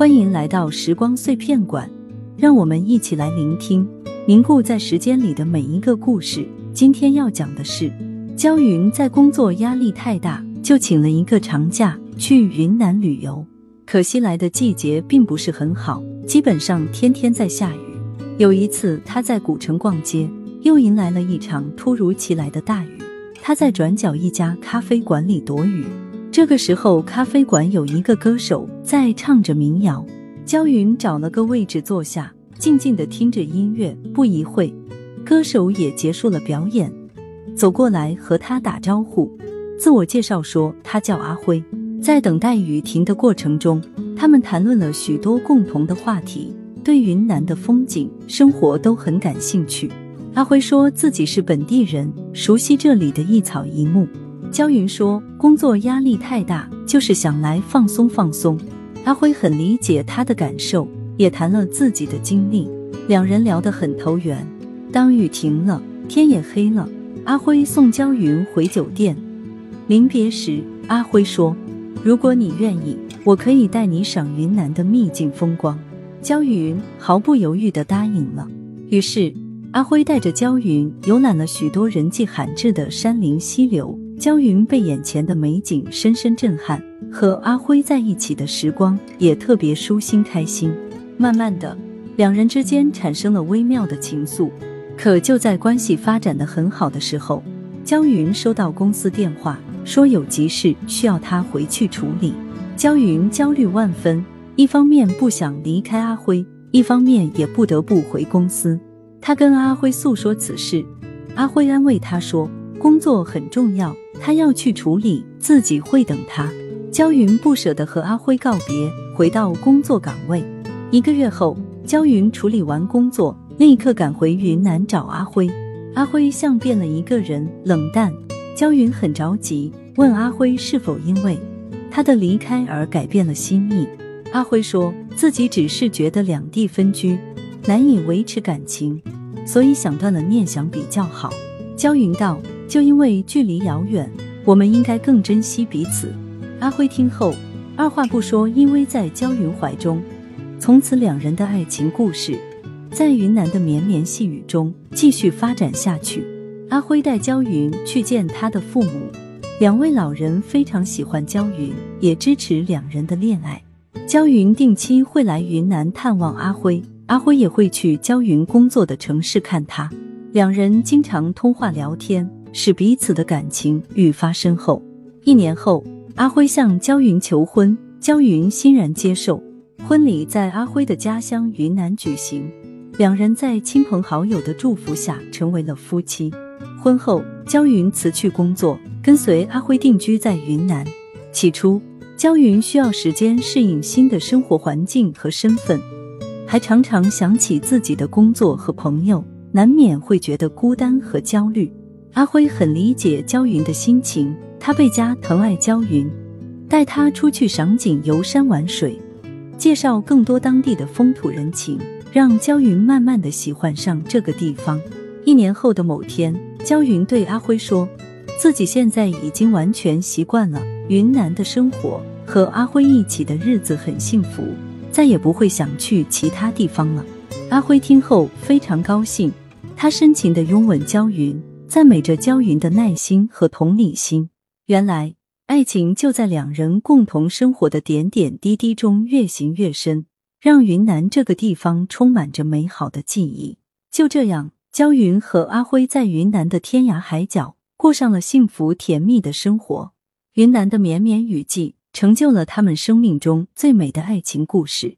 欢迎来到时光碎片馆，让我们一起来聆听凝固在时间里的每一个故事。今天要讲的是，焦云在工作压力太大，就请了一个长假去云南旅游。可惜来的季节并不是很好，基本上天天在下雨。有一次，他在古城逛街，又迎来了一场突如其来的大雨。他在转角一家咖啡馆里躲雨。这个时候，咖啡馆有一个歌手在唱着民谣。焦云找了个位置坐下，静静的听着音乐。不一会，歌手也结束了表演，走过来和他打招呼，自我介绍说他叫阿辉。在等待雨停的过程中，他们谈论了许多共同的话题，对云南的风景、生活都很感兴趣。阿辉说自己是本地人，熟悉这里的一草一木。焦云说：“工作压力太大，就是想来放松放松。”阿辉很理解他的感受，也谈了自己的经历，两人聊得很投缘。当雨停了，天也黑了，阿辉送焦云回酒店。临别时，阿辉说：“如果你愿意，我可以带你赏云南的秘境风光。”焦云毫不犹豫地答应了。于是，阿辉带着焦云游览了许多人迹罕至的山林溪流。焦云被眼前的美景深深震撼，和阿辉在一起的时光也特别舒心开心。慢慢的，两人之间产生了微妙的情愫。可就在关系发展的很好的时候，焦云收到公司电话，说有急事需要他回去处理。焦云焦虑万分，一方面不想离开阿辉，一方面也不得不回公司。他跟阿辉诉说此事，阿辉安慰他说。工作很重要，他要去处理，自己会等他。焦云不舍得和阿辉告别，回到工作岗位。一个月后，焦云处理完工作，立刻赶回云南找阿辉。阿辉像变了一个人，冷淡。焦云很着急，问阿辉是否因为他的离开而改变了心意。阿辉说自己只是觉得两地分居，难以维持感情，所以想断了念想比较好。焦云道。就因为距离遥远，我们应该更珍惜彼此。阿辉听后，二话不说，依偎在焦云怀中。从此，两人的爱情故事在云南的绵绵细雨中继续发展下去。阿辉带焦云去见他的父母，两位老人非常喜欢焦云，也支持两人的恋爱。焦云定期会来云南探望阿辉，阿辉也会去焦云工作的城市看他，两人经常通话聊天。使彼此的感情愈发深厚。一年后，阿辉向焦云求婚，焦云欣然接受。婚礼在阿辉的家乡云南举行，两人在亲朋好友的祝福下成为了夫妻。婚后，焦云辞去工作，跟随阿辉定居在云南。起初，焦云需要时间适应新的生活环境和身份，还常常想起自己的工作和朋友，难免会觉得孤单和焦虑。阿辉很理解焦云的心情，他倍加疼爱焦云，带她出去赏景、游山玩水，介绍更多当地的风土人情，让焦云慢慢的喜欢上这个地方。一年后的某天，焦云对阿辉说，自己现在已经完全习惯了云南的生活，和阿辉一起的日子很幸福，再也不会想去其他地方了。阿辉听后非常高兴，他深情的拥吻焦云。赞美着焦云的耐心和同理心。原来，爱情就在两人共同生活的点点滴滴中越行越深，让云南这个地方充满着美好的记忆。就这样，焦云和阿辉在云南的天涯海角过上了幸福甜蜜的生活。云南的绵绵雨季，成就了他们生命中最美的爱情故事。